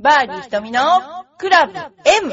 バーディー瞳のクラブ M!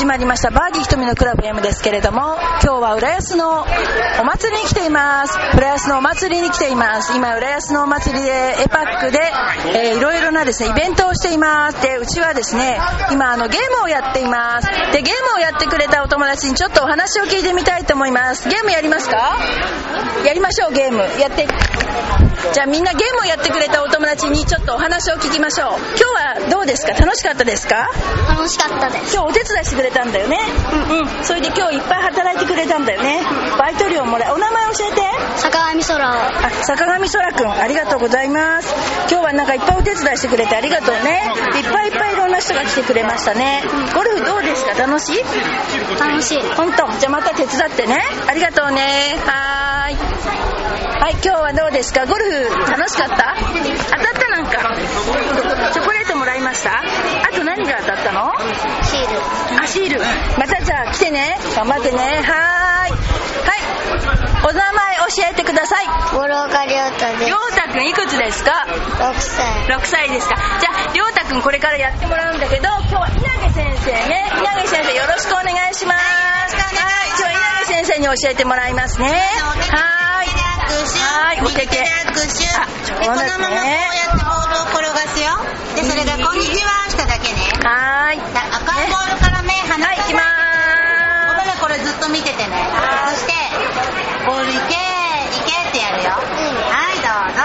始まりましたバーディー瞳のクラブ M ですけれども、今日は浦安のお祭りに来ています。浦安のお祭りに来ています。今、浦安のお祭りで、エパックで、えーいろいろなですね、イベントをしています。で、うちはですね、今、あの、ゲームをやっています。で、ゲームをやってくれたお友達にちょっとお話を聞いてみたいと思います。ゲームやりますか？やりましょう、ゲーム。やって。じゃあみんなゲームをやってくれたお友達にちょっとお話を聞きましょう。今日はどうですか？楽しかったですか？楽しかったです。今日お手伝いしてくれたんだよね。うんうん。それで今日いっぱい働いてくれたんだよね。バイト料もらえお名前教えて。坂上空を。あ坂上空くんありがとうございます。今日はなんかいっぱいお手伝いしてくれてありがとうね。いっぱいいっぱいいろんな人が来てくれましたね。ゴルフどうですか？楽しい？楽しい。本当。じゃあまた手伝ってね。ありがとうね。はーいはい今日はどうですか？ゴルフ楽しかった？当たったなんか？チョコレートもらいました？あと何が当たったの？シール。あ、シール。またじゃあ来てね。頑張ってね。はーい。はい。お名前教えてください。諸岡亮太でりょうたくんいくつですか？す。6歳。6歳ですか。じゃあ、りょうたくんこれからやってもらうんだけど、今日は稲毛先生ね。稲毛先生よろしくお願いします。はい。今日は稲毛先生に教えてもらいますね。はーい。はい、お手手。あ、で、そうこのですままこうやね。ってボールを転がすよ。で、それがこんにちはしただけね。はーい。だ赤いボールから目離はい、行きまごめんこれずっと見ててね。そして、ボール行け、行けってやるよ。はい、どうぞ。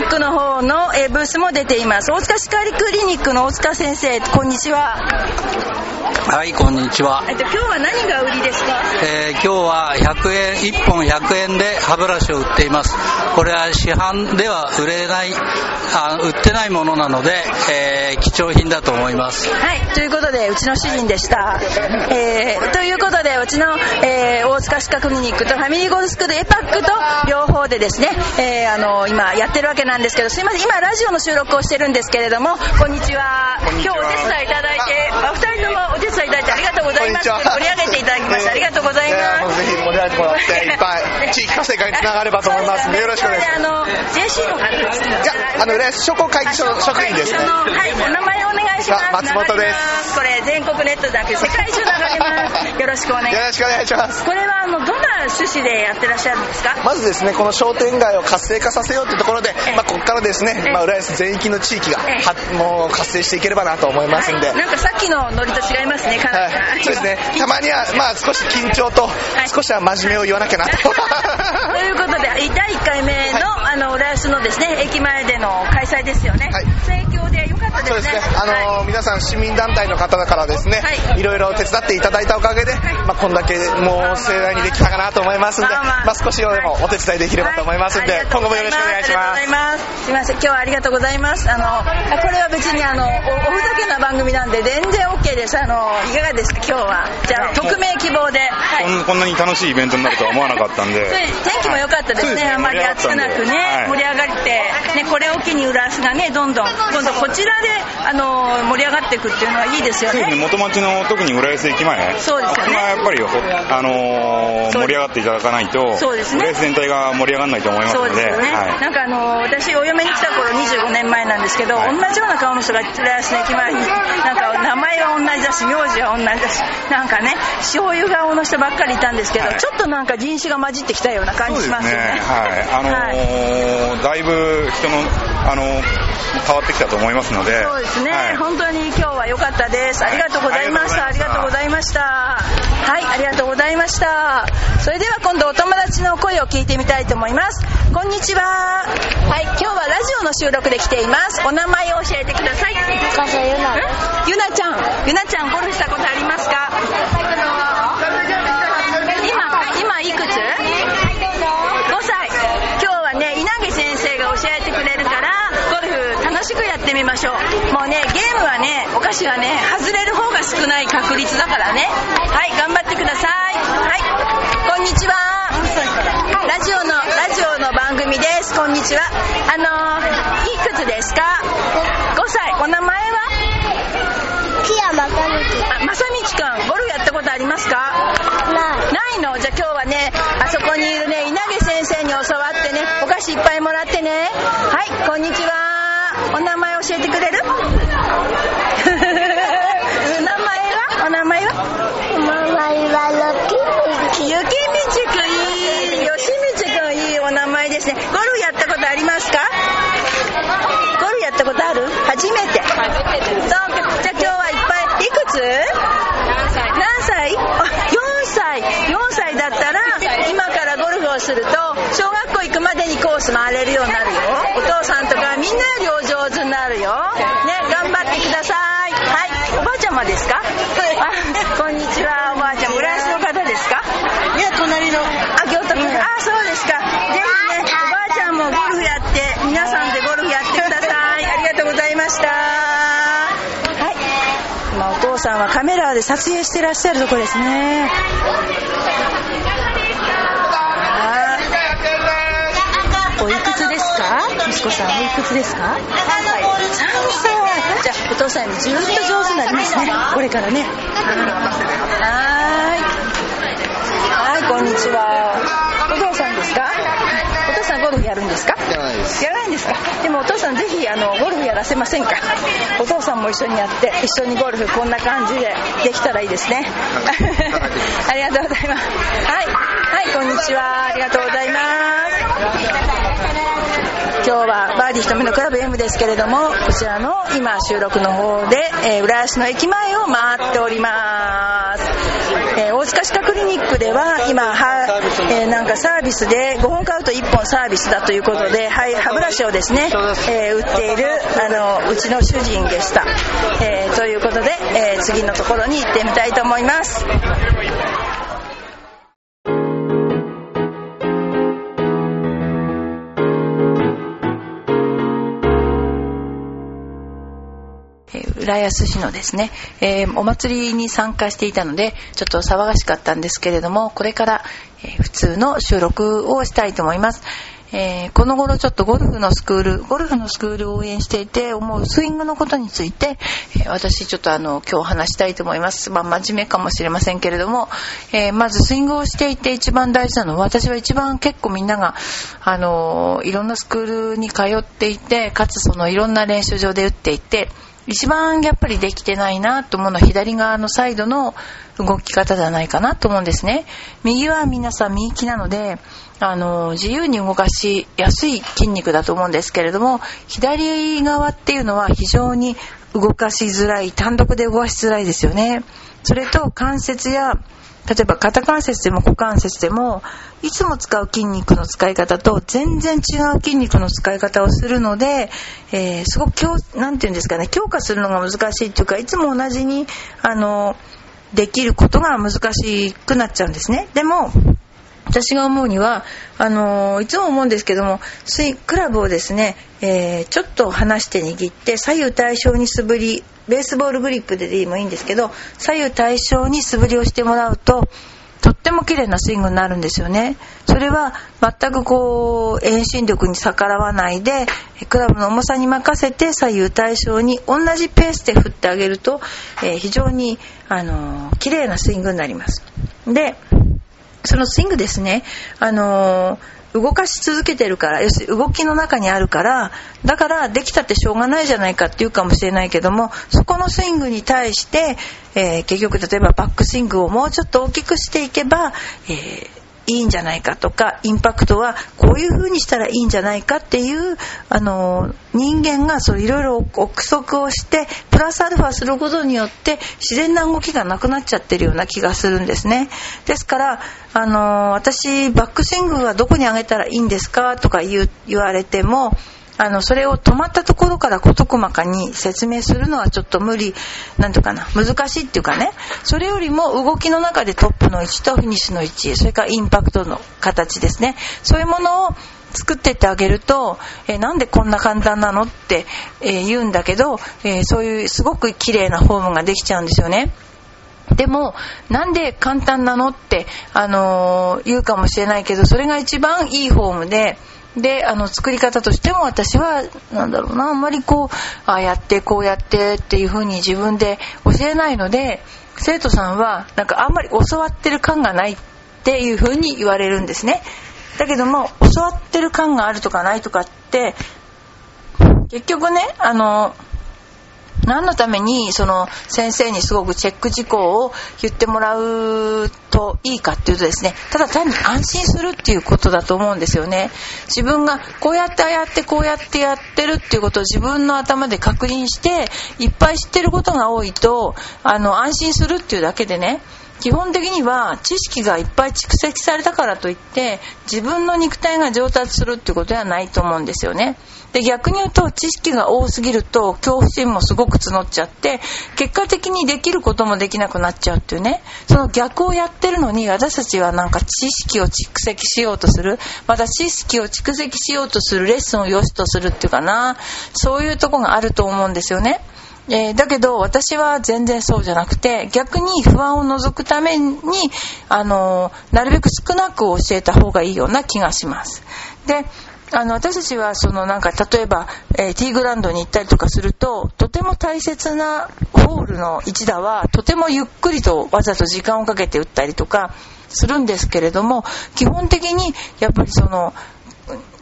ニックの方の、えブースも出ています。大塚歯科医クリニックの大塚先生、こんにちは。はい、こんにちは。えっと、今日は何が売りですか？えー今日は100円、1本100円で歯ブラシを売っています。これは市販では売れない、あ売ってないものなので、えー貴重品だと思います。はい、ということで、うちの主人でした。えー、ということで、うちの、えー、大塚歯科クリニックとファミリーゴルフスクールエパックと両方でですね、えー、あの、今やってるわけなんですけど、すいません、今ラジオの収録をしてるんですけれども、こんにちは。今日お手伝いいただいて、お二人ともお手伝いいただいてありがとうございます。盛り上げていただきましてありがとうございます。ぜひ盛り上げてもらって、いっぱい地域活性化につながればと思いますよろしくお願いします。あの、JC の方ですいや、あの、浦安商工会議所の職員ですね。はい、お名前お願いします。あ松本ですこれ全国ネットだけ世界中流れます。よろしくお願いします。よろしくお願いします。これはあのどんな趣旨でやってらっしゃるんですか？まずですね、この商店街を活性化させようというところでええ、まあ、ここからですねええ、まあ、浦安全域の地域が、もう活性していければなと思いますんで、はい、なんかさっきのノリと違いますね、かなり。はい、そうですね。たまには、まあ、少し緊張と、少しは真面目を言わなきゃなと。ということで、第1回目の、あの、浦安のですね、駅前での開催ですよね。はいそうですね。あのーはい皆さん市民団体の方だからですね、はいい、ろいろ手伝っていただいたおかげで、まあ、こんだけもう盛大にできたかなと思いますんで、まあまあまあ、少しでもお手伝いできればと思いますんで、はい今後もよろしくお願いします。す。すみません、今日はありがとうございます。あの、あこれは別にあの、おおふざけな番組なんで全然 OK です。あの、いかがですか、今日は。じゃあ、匿名希望で。はい。こんこんなに楽しいイベントになるとは思わなかったんで、天気も良かったですね、そうですねあまり暑くなくね、はい盛り上がって、ね、これを機に浦安がね、どんどん、今度こちらで、あの盛り上がっていくっていうのはいいですよそうですね、ね。元町の特に浦安駅前、そうですよね。やっぱり、ほあの盛り上がっていただかないと、そうですね。浦安全体が盛り上がらないと思いますので、そうですよね、はい。なんかあの私、お嫁に来た頃25年前なんですけど、はい。同じような顔の人が浦安の駅前に、なんか名前は同じだし、名字は同じだし、なんかね、醤油顔の人ばっかりいたんですけど、はい。ちょっとなんか人種が混じってきたような感じしますよね。はい、あのーだいぶ人の、あのー変わってきたと思いますので、そうですね、はい本当に今日は良かったです。ありがとうございました。あありりがとうございいました。はい、ありがとうございました。それでは今度お友達の声を聞いてみたいと思います。こんにちは。はい、今日はラジオの収録で来ています。お名前を教えてください。ゆなちゃん。ゆなちゃん、ゴルフしたことありますか今、今いくつ ?5 歳。今日はね、稲毛先生が教えてくれるから、ゴルフ楽しくやってみましょう。もうねゲームはねお菓子はね外れる方が少ない確率だからね。はい頑張ってください。はいこんにちは。ラジオのラジオの番組です。こんにちは。あのー、いくつですか？5歳。お名前は？木山かみき。あ正道くん。ゴルフやったことありますか？ない。ないの？じゃあ今日はねあそこにいるね稲毛先生に教わってねお菓子いっぱいもらってね。はいこんにちは教えてくれる？お名前は？お名前は？ママイはロキ。ミキ。雪道くんいい吉道くんいいお名前ですね。ゴルフやったことありますか？ゴルフやったことある？初めて。初めてそう。かじゃあ今日はいっぱいいくつ何歳あ4歳4歳だったら今からゴルフをすると小学校行くまでにコース回れるようになるよ。お父さんとかみんなよりお上手になるよ。ね頑張ってください。はい。おばあちゃまですか？あ こんにちは。おばあちゃん浦安の方ですか？いや隣の。あ京都府あそうですか。ぜひねおばあちゃんもゴルフやって皆さんでゴルフやってください。ありがとうございました。はい。今お父さんはカメラで撮影してらっしゃるとこですねですか？息子さんおいくつですか？3歳。じゃあお父さんよりずっと上手になりますね。これからね。はーい。はいこんにちは。お父さんですか？お父さんゴルフやるんですか？やらないです。やらないんですか？でもお父さんぜひあのゴルフやらせませんか？お父さんも一緒にやって一緒にゴルフこんな感じでできたらいいですね。ありがとうございます。はい。はいこんにちは。ありがとうございます今日はバーディー瞳のクラブ M ですけれどもこちらの今収録の方で、えー浦安の駅前を回っております、えー大塚歯科クリニックでは今は、えーなんかサービスで5本買うと1本サービスだということで、はい、歯ブラシをですね、え売っているあのうちの主人でした、えということで、え次のところに行ってみたいと思います。浦安市のですね、えーお祭りに参加していたのでちょっと騒がしかったんですけれどもこれから、えー普通の収録をしたいと思います、えーこの頃ちょっとゴルフのスクールゴルフのスクールを応援していて思うスイングのことについて、えー私ちょっとあの今日話したいと思います、まあ、真面目かもしれませんけれども、えーまずスイングをしていて一番大事なのは私は一番結構みんながあのいろんなスクールに通っていてかつそのいろんな練習場で打っていて一番やっぱりできてないなと思うのは左側のサイドの動き方じゃないかなと思うんですね。右は皆さん右利きなのであの自由に動かしやすい筋肉だと思うんですけれども左側っていうのは非常に動かしづらい単独で動かしづらいですよね。それと関節や例えば肩関節でも股関節でもいつも使う筋肉の使い方と全然違う筋肉の使い方をするので、えーすごく強なんて言うんですかね強化するのが難しいっていうかいつも同じにあのできることが難しくなっちゃうんですね。でも私が思うにはあのいつも思うんですけどもスイクラブをですね、えーちょっと離して握って左右対称に素振りベースボールグリップででもいいんですけど左右対称に素振りをしてもらうととっても綺麗なスイングになるんですよね。それは全くこう遠心力に逆らわないでクラブの重さに任せて左右対称に同じペースで振ってあげると、えー非常にあの綺麗なスイングになります。でそのスイングですね、あの動かし続けてるから要するに動きの中にあるからだからできたってしょうがないじゃないかっていうかもしれないけどもそこのスイングに対して、えー結局例えばバックスイングをもうちょっと大きくしていけば、えーいいんじゃないかとかインパクトはこういう風にしたらいいんじゃないかっていうあの人間がそういろいろ憶測をしてプラスアルファすることによって自然な動きがなくなっちゃってるような気がするんですね。ですからあの私バックスイングはどこに上げたらいいんですかとか言う言われてもあのそれを止まったところから事細かに説明するのはちょっと無理なんとかな難しいっていうかねそれよりも動きの中でトップの位置とフィニッシュの位置それからインパクトの形ですねそういうものを作ってってあげると、えーなんでこんな簡単なのって、えー言うんだけど、えーそういうすごく綺麗なフォームができちゃうんですよね。でも、なんで簡単なのって、あのー言うかもしれないけど、それが一番いいフォームで、で、あの、作り方としても私は、なんだろうな、あんまりこう、ああやって、こうやってっていう風に自分で教えないので、生徒さんは、なんかあんまり教わってる感がないっていう風に言われるんですね。だけども、教わってる感があるとかないとかって、結局ね、あの、何のためにその先生にすごくチェック事項を言ってもらうといいかっていうとですねただ単に安心するっていうことだと思うんですよね。自分がこうやってああやってこうやってやってるっていうことを自分の頭で確認していっぱい知ってることが多いとあの安心するっていうだけでね基本的には知識がいっぱい蓄積されたからといって自分の肉体が上達するってことではないと思うんですよね。で逆に言うと知識が多すぎると恐怖心もすごく募っちゃって結果的にできることもできなくなっちゃうっていうね。その逆をやってるのに私たちはなんか知識を蓄積しようとする。また知識を蓄積しようとするレッスンを良しとするっていうかな。そういうとこがあると思うんですよね。えーだけど私は全然そうじゃなくて逆に不安を除くために、あのーなるべく少なく教えた方がいいような気がします。であの私たちはそのなんか例えば、えーティーグラウンドに行ったりとかするととても大切なホールの一打はとてもゆっくりとわざと時間をかけて打ったりとかするんですけれども基本的にやっぱりその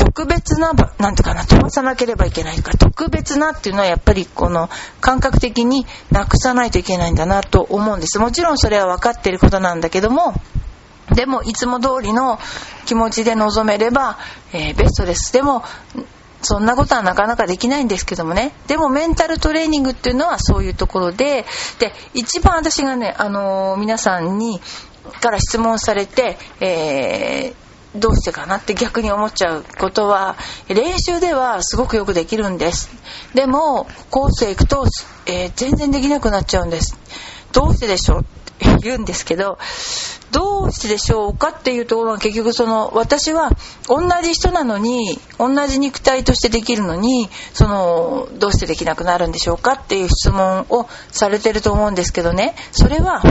特別な、なんていうかな、飛ばさなければいけないとか、特別なっていうのはやっぱりこの感覚的になくさないといけないんだなと思うんです。もちろんそれは分かってることなんだけども、でもいつも通りの気持ちで臨めれば、えーベストです。でも、そんなことはなかなかできないんですけどもね。でもメンタルトレーニングっていうのはそういうところで、で、一番私がね、あのー皆さんに、から質問されて、えーどうしてかなって逆に思っちゃうことは練習ではすごくよくできるんです。でもコースへ行くと、えー全然できなくなっちゃうんです。どうしてでしょうって言うんですけどどうしてでしょうかっていうところが結局その私は同じ人なのに同じ肉体としてできるのにそのどうしてできなくなるんでしょうかっていう質問をされてると思うんですけどね。それは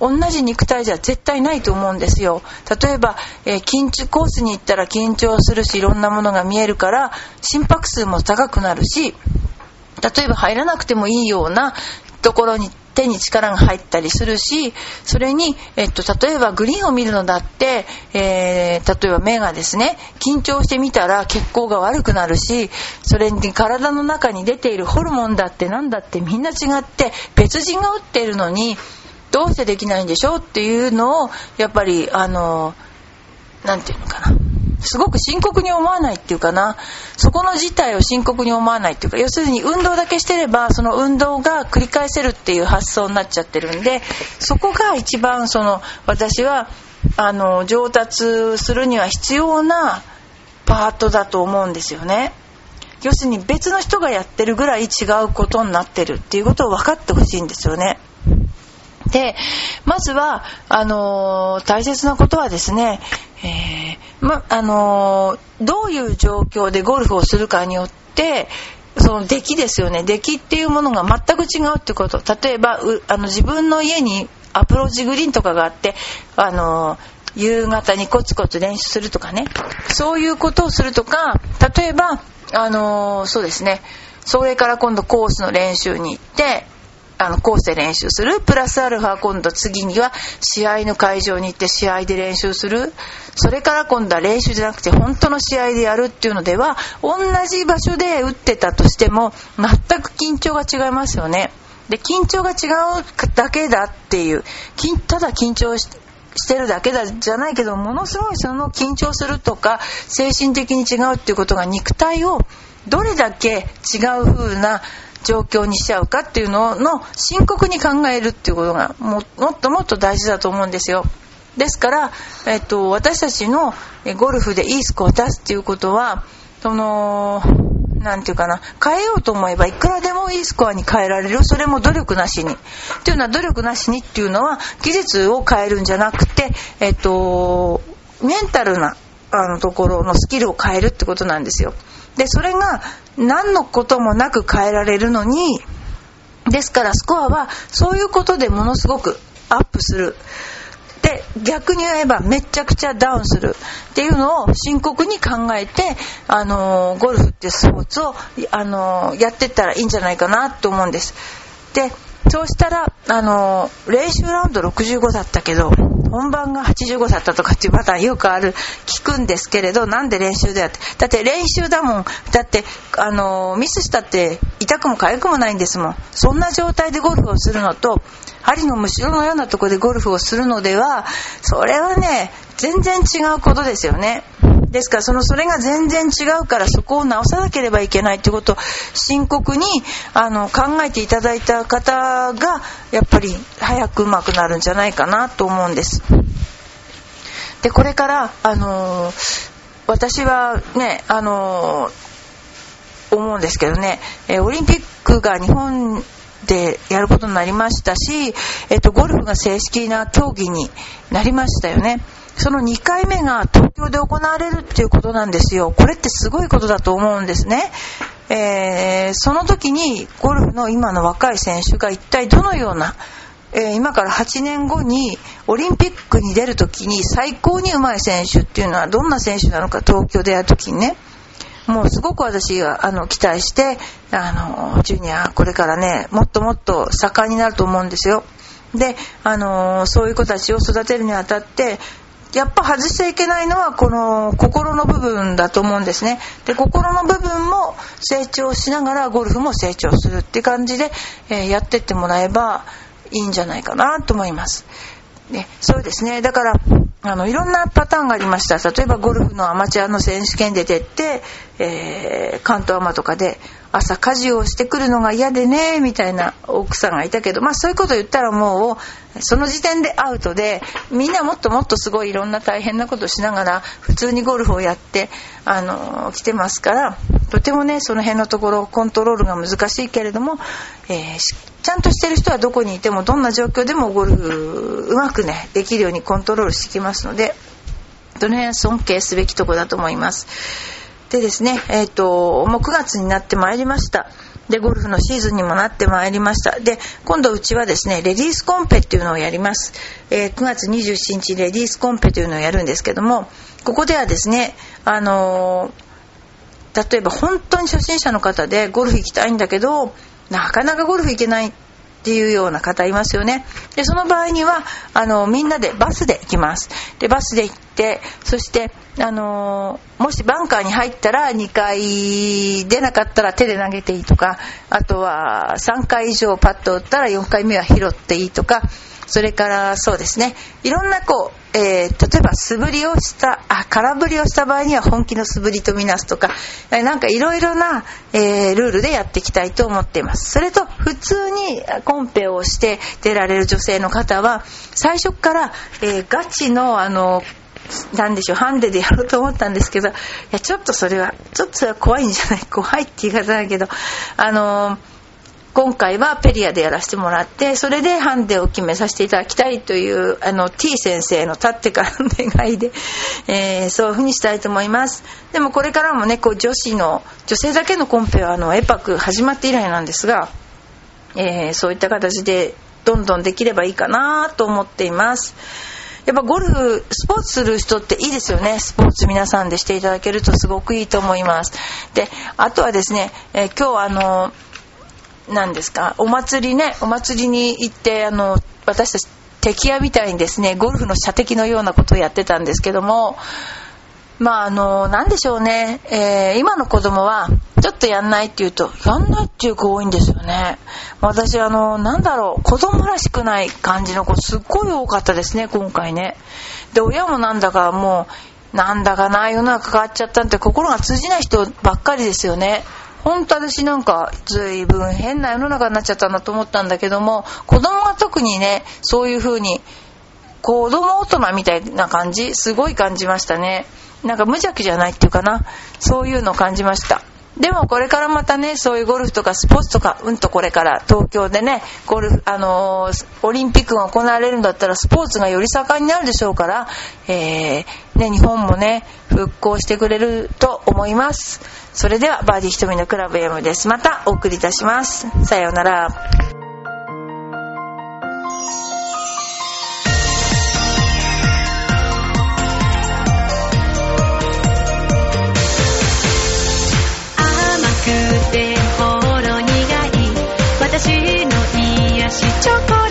同じ肉体じゃ絶対ないと思うんですよ。例えば、えー緊張コースに行ったら緊張するしいろんなものが見えるから心拍数も高くなるし例えば入らなくてもいいようなところに手に力が入ったりするしそれに、えっと、例えばグリーンを見るのだって、えー例えば目がですね緊張してみたら血行が悪くなるしそれに体の中に出ているホルモンだって何だってみんな違って別人が打っているのにどうしてできないんでしょうっていうのをやっぱりあのなんていうのかな。すごく深刻に思わないっていうかな。そこの事態を深刻に思わないっていうか要するに運動だけしてればその運動が繰り返せるっていう発想になっちゃってるんでそこが一番その私はあの上達するには必要なパートだと思うんですよね。要するに別の人がやってるぐらい違うことになってるっていうことを分かってほしいんですよね。でまずはあのー大切なことはですね、えーまあのーどういう状況でゴルフをするかによってその出来ですよね。出来っていうものが全く違うってこと。例えばあの自分の家にアプローチグリーンとかがあってあの夕方にコツコツ練習するとかね。そういうことをするとか例えばあのそうですね。それから今度コースの練習に行ってあのコースで練習する。プラスアルファ今度次には試合の会場に行って試合で練習する。それから今度は練習じゃなくて本当の試合でやるっていうのでは同じ場所で打ってたとしても全く緊張が違いますよね。で緊張が違うだけだっていう。ただ緊張ししてるだけだじゃないけどものすごいその緊張するとか精神的に違うっていうことが肉体をどれだけ違う風な状況にしちゃうかっていうのの深刻に考えるっていうことがもっともっと大事だと思うんですよ。ですから、えっと、私たちのゴルフでいいスコアを出すっていうことはそのなんていうかな変えようと思えばいくらでもいいスコアに変えられる。それも努力なしに。っていうのは努力なしにっていうのは技術を変えるんじゃなくてえっとメンタルなあのところのスキルを変えるってことなんですよ。でそれが何のこともなく変えられるのにですからスコアはそういうことでものすごくアップする。で逆に言えばめちゃくちゃダウンする。っていうのを深刻に考えて、あのゴルフってスポーツを、あのやってったらいいんじゃないかなと思うんです。でそうしたら、あの練習ラウンド65だったけど本番が85歳だったとかっていうパターンよくある。聞くんですけれどなんで練習だよって。だって練習だもん。だってあのミスしたって痛くも痒くもないんですもん。そんな状態でゴルフをするのと針のむしろのようなとこでゴルフをするのではそれはね全然違うことですよね。ですからそのそれが全然違うからそこを直さなければいけないということを深刻にあの考えていただいた方がやっぱり早く上手くなるんじゃないかなと思うんですでこれからあの私はねあの思うんですけどね、えオリンピックが日本でやることになりましたし、えっと、ゴルフが正式な競技になりましたよね。その2回目が東京で行われるっていうことなんですよ。これってすごいことだと思うんですね。えーその時にゴルフの今の若い選手が一体どのような、えー今から8年後にオリンピックに出る時に最高に上手い選手っていうのはどんな選手なのか東京でやる時にね。もうすごく私はあの期待して、あの、ジュニア、これからね、もっともっと盛んになると思うんですよ。で、あの、そういう子たちを育てるにあたって、やっぱ外しちゃいけないのはこの心の部分だと思うんですね。で、心の部分も成長しながらゴルフも成長するって感じで、えーやってってもらえばいいんじゃないかなと思います。ね、そうですね。だから、あの、いろんなパターンがありました。例えば、ゴルフのアマチュアの選手権で出て、えー、関東アマとかで、朝家事をしてくるのが嫌でね、みたいな奥さんがいたけど、まあそういうこと言ったらもう、その時点でアウトで、みんなもっともっとすごいいろんな大変なことしながら、普通にゴルフをやって、あの、来てますから、とてもね、その辺のところ、コントロールが難しいけれども、えーちゃんとしてる人はどこにいても、どんな状況でもゴルフ、うまくね、できるようにコントロールしてきますので、とね、尊敬すべきとこだと思います。でですね、えっ、と、もう9月になってまいりました。で、ゴルフのシーズンにもなってまいりました。で、今度うちはですね、レディースコンペっていうのをやります。えー9月27日レディースコンペというのをやるんですけども、ここではですね、あのー例えば本当に初心者の方でゴルフ行きたいんだけど、なかなかゴルフ行けないっていうような方いますよね。で、その場合には、あの、みんなでバスで行きます。で、バスで行って、そして、あのもしバンカーに入ったら2回出なかったら手で投げていいとか、あとは3回以上パッと打ったら4回目は拾っていいとか、それからそうですね、いろんなこう、えー例えば素振りをした、あ、空振りをした場合には本気の素振りとみなすとか、えなんかいろいろな、えールールでやっていきたいと思っています。それと、普通にコンペをして出られる女性の方は、最初から、えーガチのあの、なんでしょう、ハンデでやろうと思ったんですけど、いや、ちょっとそれは、ちょっとそれは怖いんじゃない怖いって言い方だけど、あのー今回はペリアでやらせてもらって、それでハンデを決めさせていただきたいという、あの、T 先生の立ってからの願いで、えーそういうふうにしたいと思います。でもこれからもね、こう女子の、女性だけのコンペは、あの、エパク始まって以来なんですが、えーそういった形でどんどんできればいいかなと思っています。やっぱゴルフ、スポーツする人っていいですよね。スポーツ皆さんでしていただけるとすごくいいと思います。で、あとはですね、えー今日あの、何ですか、お祭りね、お祭りに行って、あの、私たち敵屋みたいにですね、ゴルフの射的のようなことをやってたんですけども、まああの、なんでしょうね、えー今の子供は、ちょっとやんないって言うと、やんないっていう子多いんですよね。私あの、なんだろう、子供らしくない感じの子すっごい多かったですね、今回ね。で、親もなんだかもう、なんだかな、世の中変わっちゃったって心が通じない人ばっかりですよね。本当私なんか随分変な世の中になっちゃったなと思ったんだけども、子供が特にね、そういう風に子供大人みたいな感じすごい感じましたね。なんか無邪気じゃないっていうかなそういうのを感じました。でもこれからまたね、そういうゴルフとかスポーツとか、うんとこれから東京でね、ゴルフ、あのーオリンピックが行われるんだったらスポーツがより盛んになるでしょうから、えー、ね、日本もね、復興してくれると思います。それでは、バーディー瞳のクラブ M です。またお送りいたします。さようなら。私の癒しチョコ